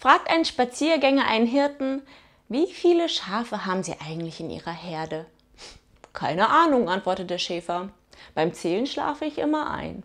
fragt ein Spaziergänger einen Hirten, wie viele Schafe haben Sie eigentlich in Ihrer Herde? Keine Ahnung, antwortet der Schäfer. Beim Zählen schlafe ich immer ein.